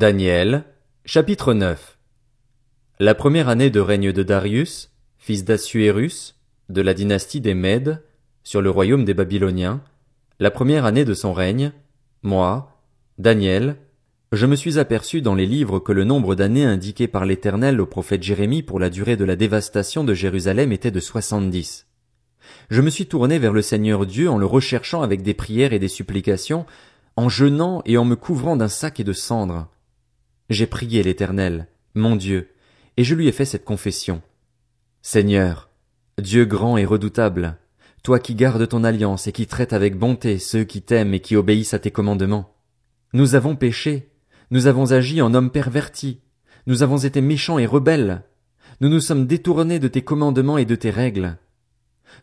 Daniel, chapitre 9 La première année de règne de Darius, fils d'Assuérus, de la dynastie des Mèdes, sur le royaume des Babyloniens, la première année de son règne, moi, Daniel, je me suis aperçu dans les livres que le nombre d'années indiquées par l'Éternel au prophète Jérémie pour la durée de la dévastation de Jérusalem était de soixante-dix. Je me suis tourné vers le Seigneur Dieu en le recherchant avec des prières et des supplications, en jeûnant et en me couvrant d'un sac et de cendres. J'ai prié l'Éternel, mon Dieu, et je lui ai fait cette confession. Seigneur, Dieu grand et redoutable, toi qui gardes ton alliance et qui traites avec bonté ceux qui t'aiment et qui obéissent à tes commandements. Nous avons péché, nous avons agi en hommes pervertis, nous avons été méchants et rebelles, nous nous sommes détournés de tes commandements et de tes règles.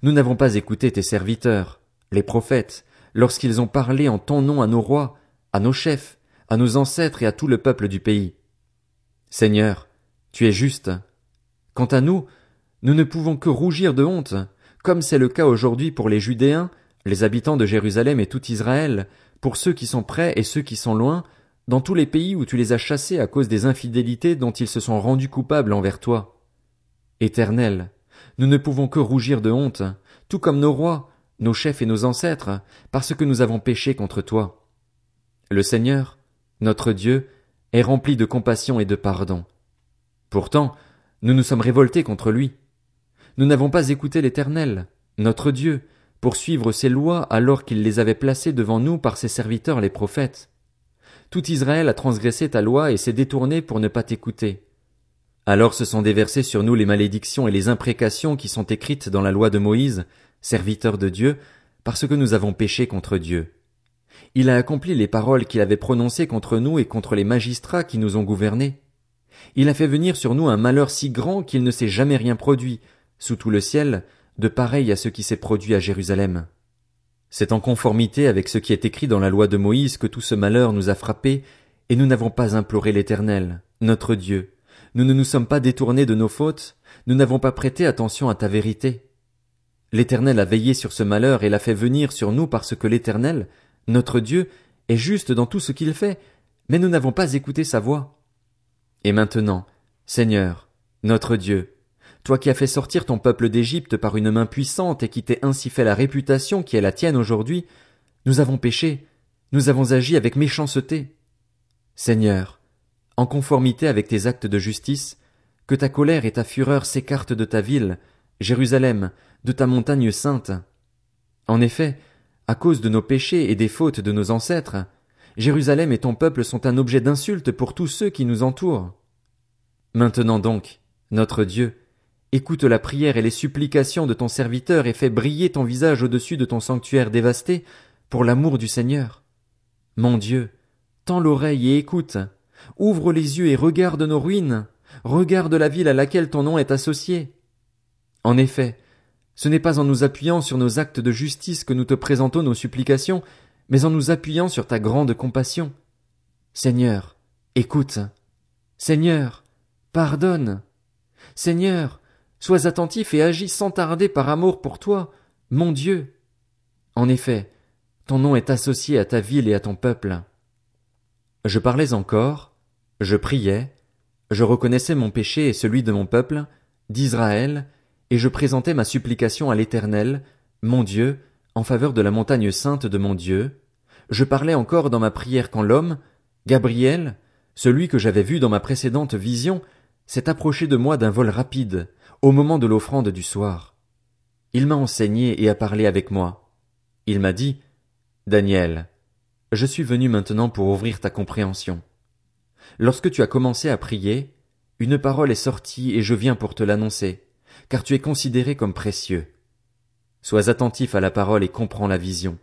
Nous n'avons pas écouté tes serviteurs, les prophètes, lorsqu'ils ont parlé en ton nom à nos rois, à nos chefs, à nos ancêtres et à tout le peuple du pays. Seigneur, tu es juste. Quant à nous, nous ne pouvons que rougir de honte, comme c'est le cas aujourd'hui pour les Judéens, les habitants de Jérusalem et tout Israël, pour ceux qui sont près et ceux qui sont loin, dans tous les pays où tu les as chassés à cause des infidélités dont ils se sont rendus coupables envers toi. Éternel, nous ne pouvons que rougir de honte, tout comme nos rois, nos chefs et nos ancêtres, parce que nous avons péché contre toi. Le Seigneur, notre Dieu, est rempli de compassion et de pardon. Pourtant, nous nous sommes révoltés contre lui. Nous n'avons pas écouté l'Éternel, notre Dieu, pour suivre ses lois alors qu'il les avait placées devant nous par ses serviteurs les prophètes. Tout Israël a transgressé ta loi et s'est détourné pour ne pas t'écouter. Alors se sont déversées sur nous les malédictions et les imprécations qui sont écrites dans la loi de Moïse, serviteur de Dieu, parce que nous avons péché contre Dieu. Il a accompli les paroles qu'il avait prononcées contre nous et contre les magistrats qui nous ont gouvernés. Il a fait venir sur nous un malheur si grand qu'il ne s'est jamais rien produit, sous tout le ciel, de pareil à ce qui s'est produit à Jérusalem. C'est en conformité avec ce qui est écrit dans la loi de Moïse que tout ce malheur nous a frappés, et nous n'avons pas imploré l'Éternel, notre Dieu. Nous ne nous sommes pas détournés de nos fautes, nous n'avons pas prêté attention à ta vérité. L'Éternel a veillé sur ce malheur et l'a fait venir sur nous parce que l'Éternel, notre Dieu est juste dans tout ce qu'il fait, mais nous n'avons pas écouté sa voix. Et maintenant, Seigneur, notre Dieu, toi qui as fait sortir ton peuple d'Égypte par une main puissante et qui t'es ainsi fait la réputation qui est la tienne aujourd'hui, nous avons péché, nous avons agi avec méchanceté. Seigneur, en conformité avec tes actes de justice, que ta colère et ta fureur s'écartent de ta ville, Jérusalem, de ta montagne sainte. En effet, à cause de nos péchés et des fautes de nos ancêtres, Jérusalem et ton peuple sont un objet d'insulte pour tous ceux qui nous entourent. Maintenant donc, notre Dieu, écoute la prière et les supplications de ton serviteur et fais briller ton visage au-dessus de ton sanctuaire dévasté pour l'amour du Seigneur. Mon Dieu, tends l'oreille et écoute, ouvre les yeux et regarde nos ruines, regarde la ville à laquelle ton nom est associé. En effet, ce n'est pas en nous appuyant sur nos actes de justice que nous te présentons nos supplications, mais en nous appuyant sur ta grande compassion. Seigneur, écoute. Seigneur, pardonne. Seigneur, sois attentif et agis sans tarder par amour pour toi, mon Dieu. En effet, ton nom est associé à ta ville et à ton peuple. Je parlais encore, je priais, je reconnaissais mon péché et celui de mon peuple, d'Israël, et je présentai ma supplication à l'Éternel, mon Dieu, en faveur de la montagne sainte de mon Dieu. Je parlais encore dans ma prière quand l'homme, Gabriel, celui que j'avais vu dans ma précédente vision, s'est approché de moi d'un vol rapide, au moment de l'offrande du soir. Il m'a enseigné et a parlé avec moi. Il m'a dit, Daniel, je suis venu maintenant pour ouvrir ta compréhension. Lorsque tu as commencé à prier, une parole est sortie et je viens pour te l'annoncer car tu es considéré comme précieux. Sois attentif à la parole et comprends la vision.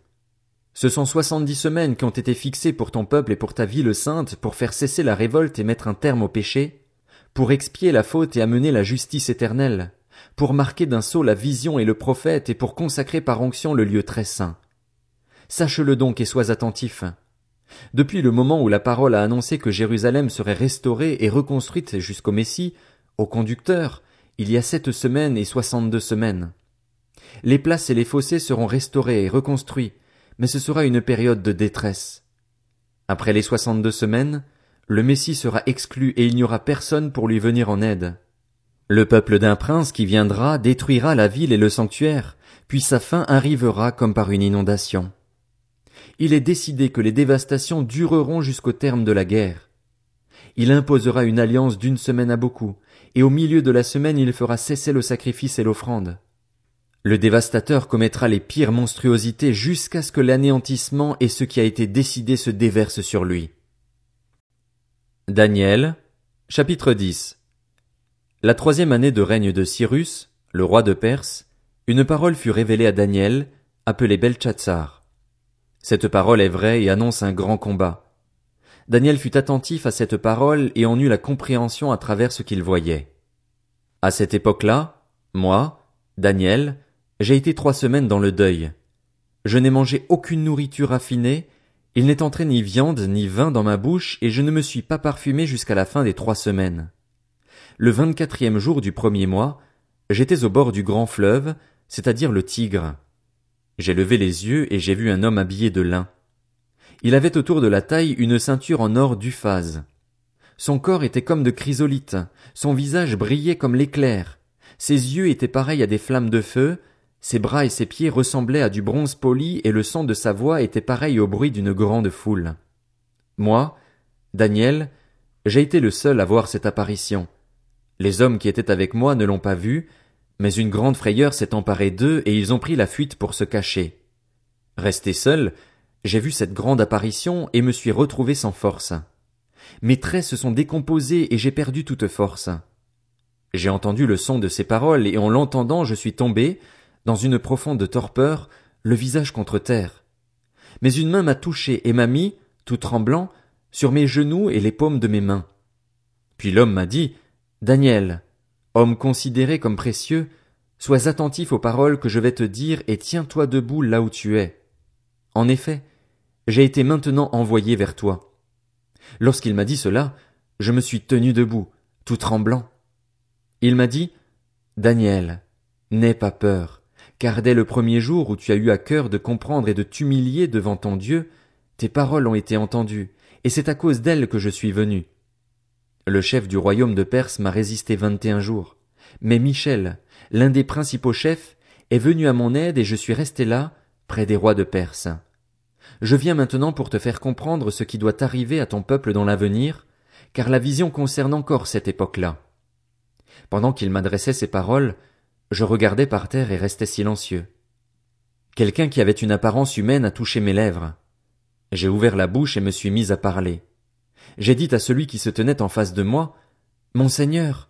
Ce sont soixante-dix semaines qui ont été fixées pour ton peuple et pour ta ville sainte pour faire cesser la révolte et mettre un terme au péché, pour expier la faute et amener la justice éternelle, pour marquer d'un sceau la vision et le prophète et pour consacrer par onction le lieu très saint. Sache-le donc et sois attentif. Depuis le moment où la parole a annoncé que Jérusalem serait restaurée et reconstruite jusqu'au Messie, au conducteur, il y a sept semaines et soixante-deux semaines. Les places et les fossés seront restaurés et reconstruits, mais ce sera une période de détresse. Après les soixante-deux semaines, le Messie sera exclu et il n'y aura personne pour lui venir en aide. Le peuple d'un prince qui viendra détruira la ville et le sanctuaire, puis sa fin arrivera comme par une inondation. Il est décidé que les dévastations dureront jusqu'au terme de la guerre. Il imposera une alliance d'une semaine à beaucoup, et au milieu de la semaine il fera cesser le sacrifice et l'offrande. Le dévastateur commettra les pires monstruosités jusqu'à ce que l'anéantissement et ce qui a été décidé se déversent sur lui. Daniel, chapitre 10 La troisième année de règne de Cyrus, le roi de Perse, une parole fut révélée à Daniel, appelé Belchatsar. Cette parole est vraie et annonce un grand combat. Daniel fut attentif à cette parole et en eut la compréhension à travers ce qu'il voyait. À cette époque-là, moi, Daniel, j'ai été trois semaines dans le deuil. Je n'ai mangé aucune nourriture raffinée, il n'est entré ni viande ni vin dans ma bouche, et je ne me suis pas parfumé jusqu'à la fin des trois semaines. Le vingt-quatrième jour du premier mois, j'étais au bord du grand fleuve, c'est-à-dire le Tigre. J'ai levé les yeux et j'ai vu un homme habillé de lin. Il avait autour de la taille une ceinture en or d'uphase. Son corps était comme de chrysolite, son visage brillait comme l'éclair, ses yeux étaient pareils à des flammes de feu, ses bras et ses pieds ressemblaient à du bronze poli et le son de sa voix était pareil au bruit d'une grande foule. Moi, Daniel, j'ai été le seul à voir cette apparition. Les hommes qui étaient avec moi ne l'ont pas vue, mais une grande frayeur s'est emparée d'eux et ils ont pris la fuite pour se cacher. Resté seul, j'ai vu cette grande apparition et me suis retrouvé sans force. Mes traits se sont décomposés et j'ai perdu toute force. J'ai entendu le son de ces paroles et en l'entendant je suis tombé, dans une profonde torpeur, le visage contre terre. Mais une main m'a touché et m'a mis, tout tremblant, sur mes genoux et les paumes de mes mains. Puis l'homme m'a dit, Daniel, homme considéré comme précieux, sois attentif aux paroles que je vais te dire et tiens-toi debout là où tu es. En effet, j'ai été maintenant envoyé vers toi. Lorsqu'il m'a dit cela, je me suis tenu debout, tout tremblant. Il m'a dit, Daniel, n'aie pas peur, car dès le premier jour où tu as eu à cœur de comprendre et de t'humilier devant ton Dieu, tes paroles ont été entendues, et c'est à cause d'elles que je suis venu. Le chef du royaume de Perse m'a résisté vingt et un jours, mais Michel, l'un des principaux chefs, est venu à mon aide et je suis resté là, près des rois de Perse. Je viens maintenant pour te faire comprendre ce qui doit arriver à ton peuple dans l'avenir, car la vision concerne encore cette époque-là. Pendant qu'il m'adressait ces paroles, je regardais par terre et restais silencieux. Quelqu'un qui avait une apparence humaine a touché mes lèvres. J'ai ouvert la bouche et me suis mis à parler. J'ai dit à celui qui se tenait en face de moi, Monseigneur,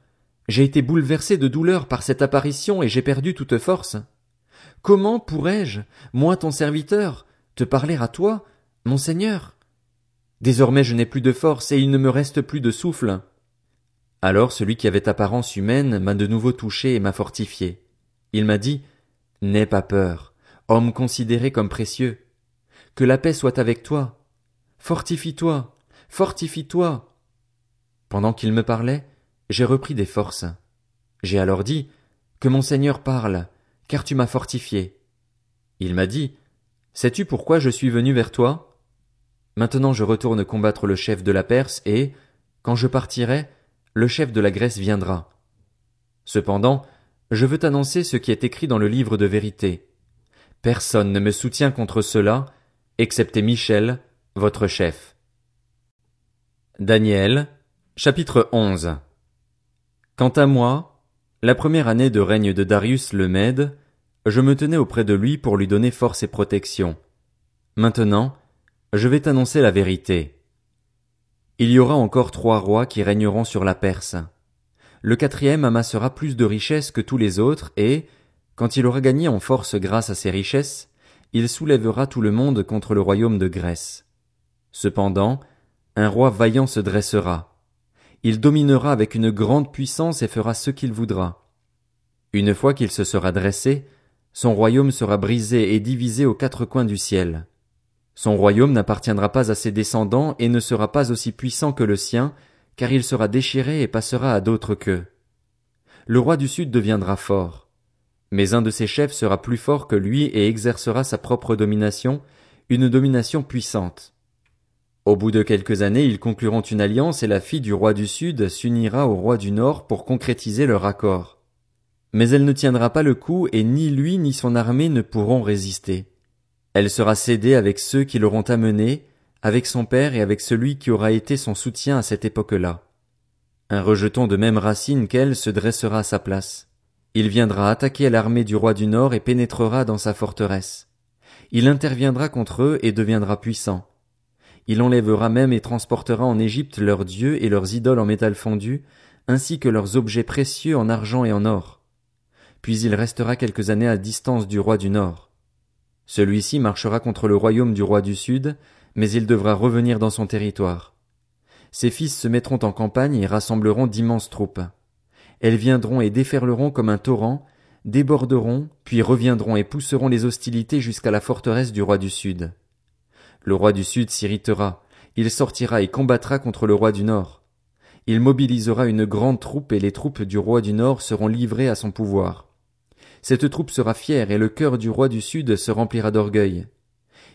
j'ai été bouleversé de douleur par cette apparition et j'ai perdu toute force. Comment pourrais-je, moi ton serviteur, te parler à toi, Monseigneur? Désormais je n'ai plus de force et il ne me reste plus de souffle. Alors celui qui avait apparence humaine m'a de nouveau touché et m'a fortifié. Il m'a dit, N'aie pas peur, homme considéré comme précieux. Que la paix soit avec toi. Fortifie-toi, fortifie-toi. Pendant qu'il me parlait, j'ai repris des forces. J'ai alors dit, Que mon Seigneur parle, car tu m'as fortifié. Il m'a dit, Sais-tu pourquoi je suis venu vers toi? Maintenant je retourne combattre le chef de la Perse et, quand je partirai, le chef de la Grèce viendra. Cependant, je veux t'annoncer ce qui est écrit dans le livre de vérité. Personne ne me soutient contre cela, excepté Michel, votre chef. Daniel, chapitre 11 Quant à moi, la première année de règne de Darius le Mède, je me tenais auprès de lui pour lui donner force et protection. Maintenant, je vais t'annoncer la vérité. Il y aura encore trois rois qui régneront sur la Perse. Le quatrième amassera plus de richesses que tous les autres et, quand il aura gagné en force grâce à ses richesses, il soulèvera tout le monde contre le royaume de Grèce. Cependant, un roi vaillant se dressera. Il dominera avec une grande puissance et fera ce qu'il voudra. Une fois qu'il se sera dressé, son royaume sera brisé et divisé aux quatre coins du ciel. Son royaume n'appartiendra pas à ses descendants et ne sera pas aussi puissant que le sien, car il sera déchiré et passera à d'autres queues. Le roi du Sud deviendra fort. Mais un de ses chefs sera plus fort que lui et exercera sa propre domination, une domination puissante. Au bout de quelques années, ils concluront une alliance et la fille du roi du Sud s'unira au roi du Nord pour concrétiser leur accord. Mais elle ne tiendra pas le coup et ni lui ni son armée ne pourront résister. Elle sera cédée avec ceux qui l'auront amenée, avec son père et avec celui qui aura été son soutien à cette époque-là. Un rejeton de même racine qu'elle se dressera à sa place. Il viendra attaquer l'armée du roi du Nord et pénétrera dans sa forteresse. Il interviendra contre eux et deviendra puissant. Il enlèvera même et transportera en Égypte leurs dieux et leurs idoles en métal fondu, ainsi que leurs objets précieux en argent et en or. Puis il restera quelques années à distance du roi du Nord. Celui-ci marchera contre le royaume du roi du Sud, mais il devra revenir dans son territoire. Ses fils se mettront en campagne et rassembleront d'immenses troupes. Elles viendront et déferleront comme un torrent, déborderont, puis reviendront et pousseront les hostilités jusqu'à la forteresse du roi du Sud. Le roi du Sud s'irritera, il sortira et combattra contre le roi du Nord. Il mobilisera une grande troupe et les troupes du roi du Nord seront livrées à son pouvoir. Cette troupe sera fière et le cœur du roi du Sud se remplira d'orgueil.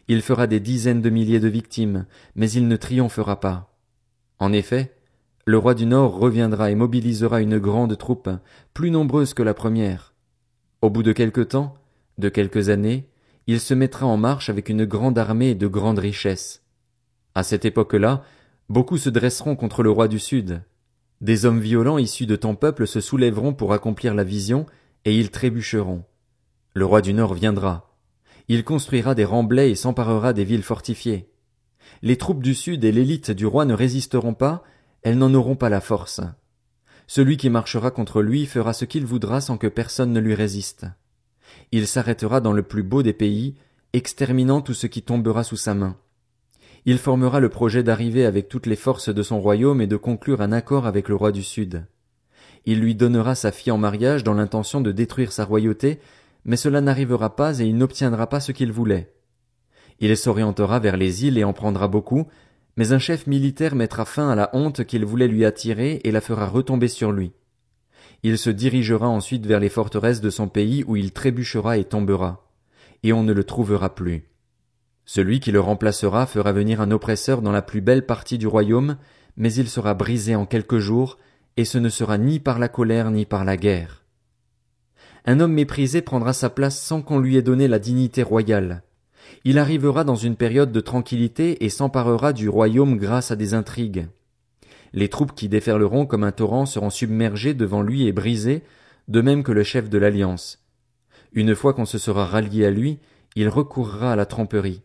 Il fera des dizaines de milliers de victimes, mais il ne triomphera pas. En effet, le roi du Nord reviendra et mobilisera une grande troupe, plus nombreuse que la première. Au bout de quelque temps, de quelques années, il se mettra en marche avec une grande armée et de grandes richesses. À cette époque-là, beaucoup se dresseront contre le roi du Sud. Des hommes violents issus de ton peuple se soulèveront pour accomplir la vision, et ils trébucheront. Le roi du Nord viendra. Il construira des remblais et s'emparera des villes fortifiées. Les troupes du Sud et l'élite du roi ne résisteront pas, elles n'en auront pas la force. Celui qui marchera contre lui fera ce qu'il voudra sans que personne ne lui résiste il s'arrêtera dans le plus beau des pays, exterminant tout ce qui tombera sous sa main. Il formera le projet d'arriver avec toutes les forces de son royaume et de conclure un accord avec le roi du Sud. Il lui donnera sa fille en mariage dans l'intention de détruire sa royauté, mais cela n'arrivera pas et il n'obtiendra pas ce qu'il voulait. Il s'orientera vers les îles et en prendra beaucoup, mais un chef militaire mettra fin à la honte qu'il voulait lui attirer et la fera retomber sur lui il se dirigera ensuite vers les forteresses de son pays où il trébuchera et tombera, et on ne le trouvera plus. Celui qui le remplacera fera venir un oppresseur dans la plus belle partie du royaume, mais il sera brisé en quelques jours, et ce ne sera ni par la colère ni par la guerre. Un homme méprisé prendra sa place sans qu'on lui ait donné la dignité royale. Il arrivera dans une période de tranquillité et s'emparera du royaume grâce à des intrigues. Les troupes qui déferleront comme un torrent seront submergées devant lui et brisées, de même que le chef de l'Alliance. Une fois qu'on se sera rallié à lui, il recourra à la tromperie.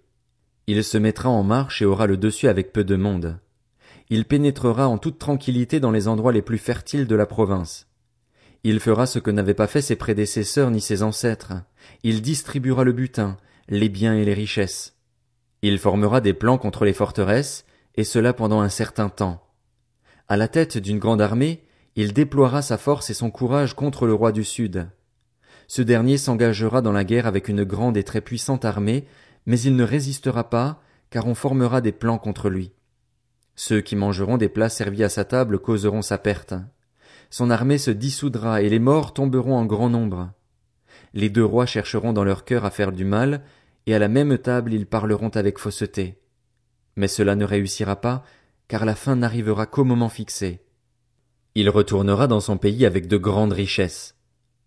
Il se mettra en marche et aura le dessus avec peu de monde. Il pénétrera en toute tranquillité dans les endroits les plus fertiles de la province. Il fera ce que n'avaient pas fait ses prédécesseurs ni ses ancêtres. Il distribuera le butin, les biens et les richesses. Il formera des plans contre les forteresses, et cela pendant un certain temps. À la tête d'une grande armée, il déploiera sa force et son courage contre le roi du Sud. Ce dernier s'engagera dans la guerre avec une grande et très puissante armée, mais il ne résistera pas, car on formera des plans contre lui. Ceux qui mangeront des plats servis à sa table causeront sa perte. Son armée se dissoudra et les morts tomberont en grand nombre. Les deux rois chercheront dans leur cœur à faire du mal, et à la même table ils parleront avec fausseté. Mais cela ne réussira pas, car la fin n'arrivera qu'au moment fixé. Il retournera dans son pays avec de grandes richesses.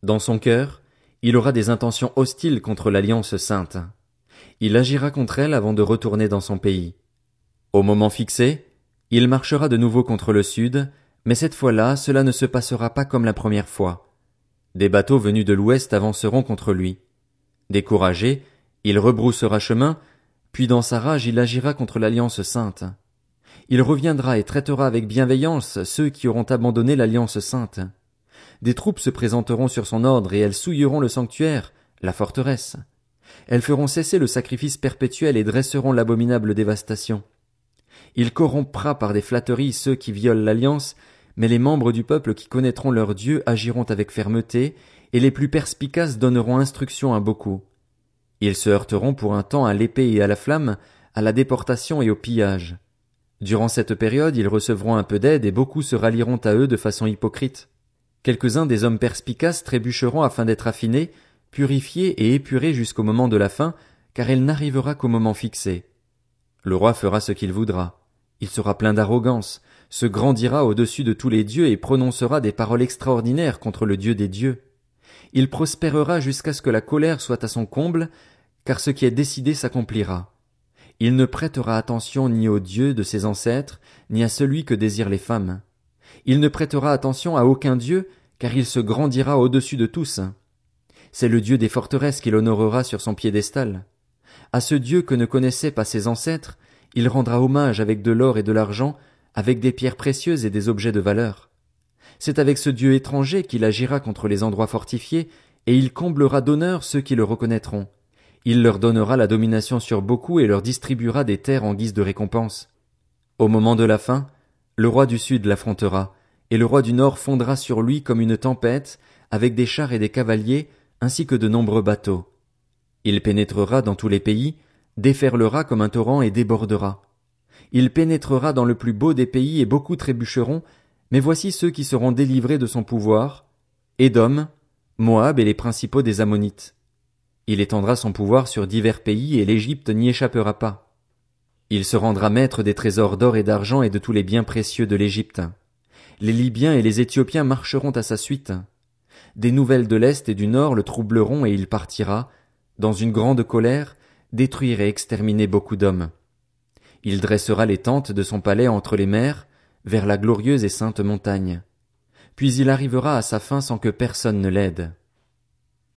Dans son cœur, il aura des intentions hostiles contre l'Alliance sainte. Il agira contre elle avant de retourner dans son pays. Au moment fixé, il marchera de nouveau contre le sud, mais cette fois-là, cela ne se passera pas comme la première fois. Des bateaux venus de l'ouest avanceront contre lui. Découragé, il rebroussera chemin, puis dans sa rage il agira contre l'Alliance sainte. Il reviendra et traitera avec bienveillance ceux qui auront abandonné l'alliance sainte. Des troupes se présenteront sur son ordre et elles souilleront le sanctuaire, la forteresse. Elles feront cesser le sacrifice perpétuel et dresseront l'abominable dévastation. Il corrompra par des flatteries ceux qui violent l'alliance, mais les membres du peuple qui connaîtront leur Dieu agiront avec fermeté, et les plus perspicaces donneront instruction à beaucoup. Ils se heurteront pour un temps à l'épée et à la flamme, à la déportation et au pillage. Durant cette période, ils recevront un peu d'aide et beaucoup se rallieront à eux de façon hypocrite. Quelques-uns des hommes perspicaces trébucheront afin d'être affinés, purifiés et épurés jusqu'au moment de la fin, car elle n'arrivera qu'au moment fixé. Le roi fera ce qu'il voudra. Il sera plein d'arrogance, se grandira au-dessus de tous les dieux et prononcera des paroles extraordinaires contre le Dieu des dieux. Il prospérera jusqu'à ce que la colère soit à son comble, car ce qui est décidé s'accomplira. Il ne prêtera attention ni au Dieu de ses ancêtres, ni à celui que désirent les femmes. Il ne prêtera attention à aucun Dieu, car il se grandira au-dessus de tous. C'est le Dieu des forteresses qu'il honorera sur son piédestal. À ce Dieu que ne connaissaient pas ses ancêtres, il rendra hommage avec de l'or et de l'argent, avec des pierres précieuses et des objets de valeur. C'est avec ce Dieu étranger qu'il agira contre les endroits fortifiés, et il comblera d'honneur ceux qui le reconnaîtront. Il leur donnera la domination sur beaucoup et leur distribuera des terres en guise de récompense. Au moment de la fin, le roi du sud l'affrontera, et le roi du nord fondra sur lui comme une tempête, avec des chars et des cavaliers, ainsi que de nombreux bateaux. Il pénétrera dans tous les pays, déferlera comme un torrent et débordera. Il pénétrera dans le plus beau des pays et beaucoup trébucheront, mais voici ceux qui seront délivrés de son pouvoir, Édom, Moab et les principaux des Ammonites. Il étendra son pouvoir sur divers pays et l'Égypte n'y échappera pas. Il se rendra maître des trésors d'or et d'argent et de tous les biens précieux de l'Égypte. Les Libyens et les Éthiopiens marcheront à sa suite. Des nouvelles de l'Est et du Nord le troubleront et il partira, dans une grande colère, détruire et exterminer beaucoup d'hommes. Il dressera les tentes de son palais entre les mers, vers la glorieuse et sainte montagne. Puis il arrivera à sa fin sans que personne ne l'aide.